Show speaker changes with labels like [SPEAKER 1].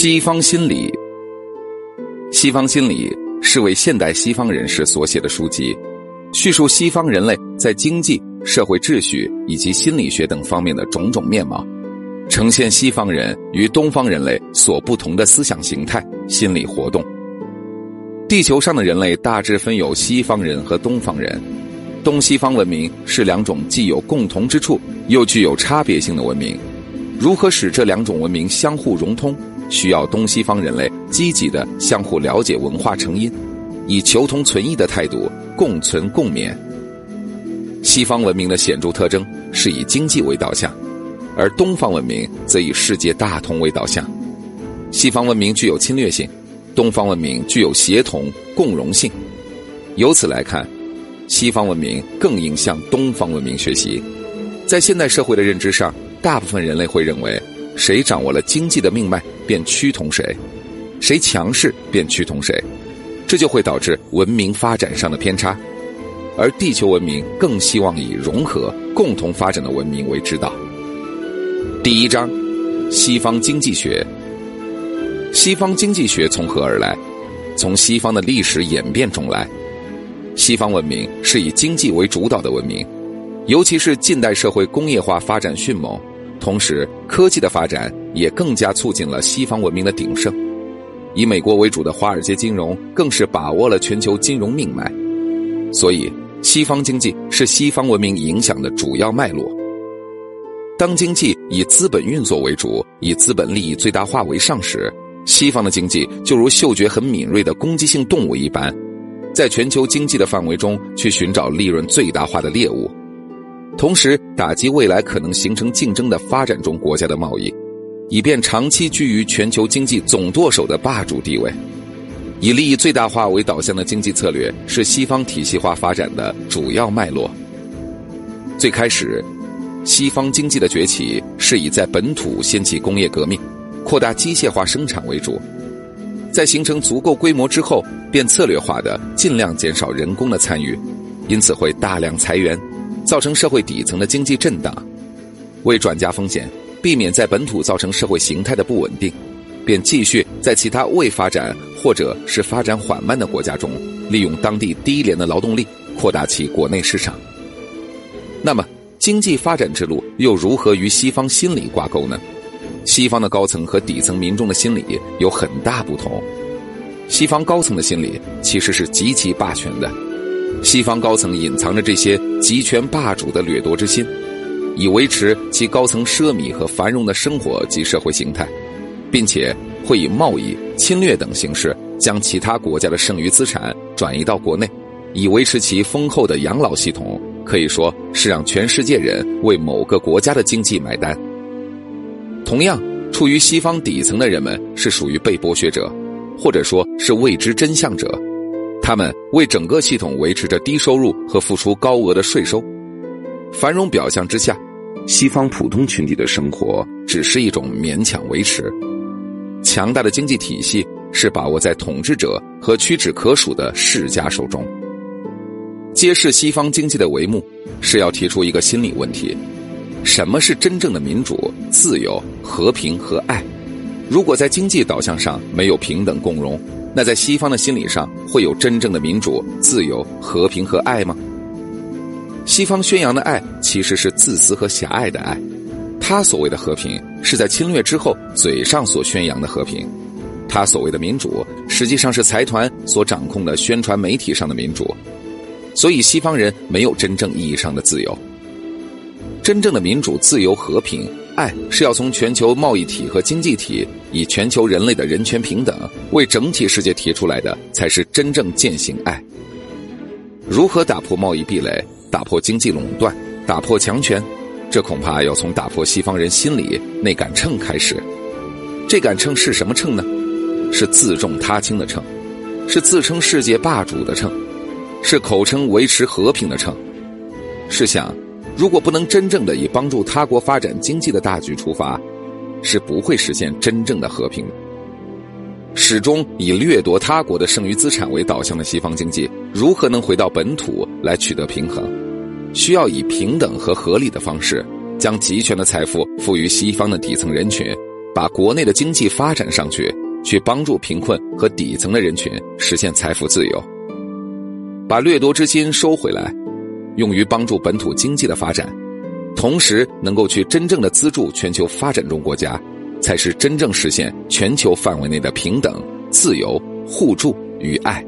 [SPEAKER 1] 西方心理，西方心理是为现代西方人士所写的书籍，叙述西方人类在经济、社会秩序以及心理学等方面的种种面貌，呈现西方人与东方人类所不同的思想形态、心理活动。地球上的人类大致分有西方人和东方人，东西方文明是两种既有共同之处又具有差别性的文明，如何使这两种文明相互融通？需要东西方人类积极的相互了解文化成因，以求同存异的态度共存共勉。西方文明的显著特征是以经济为导向，而东方文明则以世界大同为导向。西方文明具有侵略性，东方文明具有协同共荣性。由此来看，西方文明更应向东方文明学习。在现代社会的认知上，大部分人类会认为。谁掌握了经济的命脉，便趋同谁；谁强势，便趋同谁。这就会导致文明发展上的偏差。而地球文明更希望以融合、共同发展的文明为指导。第一章：西方经济学。西方经济学从何而来？从西方的历史演变中来。西方文明是以经济为主导的文明，尤其是近代社会工业化发展迅猛。同时，科技的发展也更加促进了西方文明的鼎盛。以美国为主的华尔街金融更是把握了全球金融命脉。所以，西方经济是西方文明影响的主要脉络。当经济以资本运作为主，以资本利益最大化为上时，西方的经济就如嗅觉很敏锐的攻击性动物一般，在全球经济的范围中去寻找利润最大化的猎物。同时，打击未来可能形成竞争的发展中国家的贸易，以便长期居于全球经济总舵手的霸主地位。以利益最大化为导向的经济策略是西方体系化发展的主要脉络。最开始，西方经济的崛起是以在本土掀起工业革命、扩大机械化生产为主，在形成足够规模之后，便策略化的尽量减少人工的参与，因此会大量裁员。造成社会底层的经济震荡，为转嫁风险，避免在本土造成社会形态的不稳定，便继续在其他未发展或者是发展缓慢的国家中，利用当地低廉的劳动力扩大其国内市场。那么，经济发展之路又如何与西方心理挂钩呢？西方的高层和底层民众的心理有很大不同。西方高层的心理其实是极其霸权的。西方高层隐藏着这些集权霸主的掠夺之心，以维持其高层奢靡和繁荣的生活及社会形态，并且会以贸易、侵略等形式将其他国家的剩余资产转移到国内，以维持其丰厚的养老系统。可以说是让全世界人为某个国家的经济买单。同样，处于西方底层的人们是属于被剥削者，或者说是未知真相者。他们为整个系统维持着低收入和付出高额的税收，繁荣表象之下，西方普通群体的生活只是一种勉强维持。强大的经济体系是把握在统治者和屈指可数的世家手中。揭示西方经济的帷幕，是要提出一个心理问题：什么是真正的民主、自由、和平和爱？如果在经济导向上没有平等共荣？那在西方的心理上，会有真正的民主、自由、和平和爱吗？西方宣扬的爱其实是自私和狭隘的爱，他所谓的和平是在侵略之后嘴上所宣扬的和平，他所谓的民主实际上是财团所掌控的宣传媒体上的民主，所以西方人没有真正意义上的自由。真正的民主、自由、和平。爱是要从全球贸易体和经济体，以全球人类的人权平等为整体世界提出来的，才是真正践行爱。如何打破贸易壁垒，打破经济垄断，打破强权？这恐怕要从打破西方人心里那杆秤开始。这杆秤是什么秤呢？是自重他轻的秤，是自称世界霸主的秤，是口称维持和平的秤。试想。如果不能真正的以帮助他国发展经济的大局出发，是不会实现真正的和平的。始终以掠夺他国的剩余资产为导向的西方经济，如何能回到本土来取得平衡？需要以平等和合理的方式，将集权的财富赋予西方的底层人群，把国内的经济发展上去，去帮助贫困和底层的人群实现财富自由。把掠夺之心收回来，用于帮助本土经济的发展，同时能够去真正的资助全球发展中国家，才是真正实现全球范围内的平等、自由、互助与爱。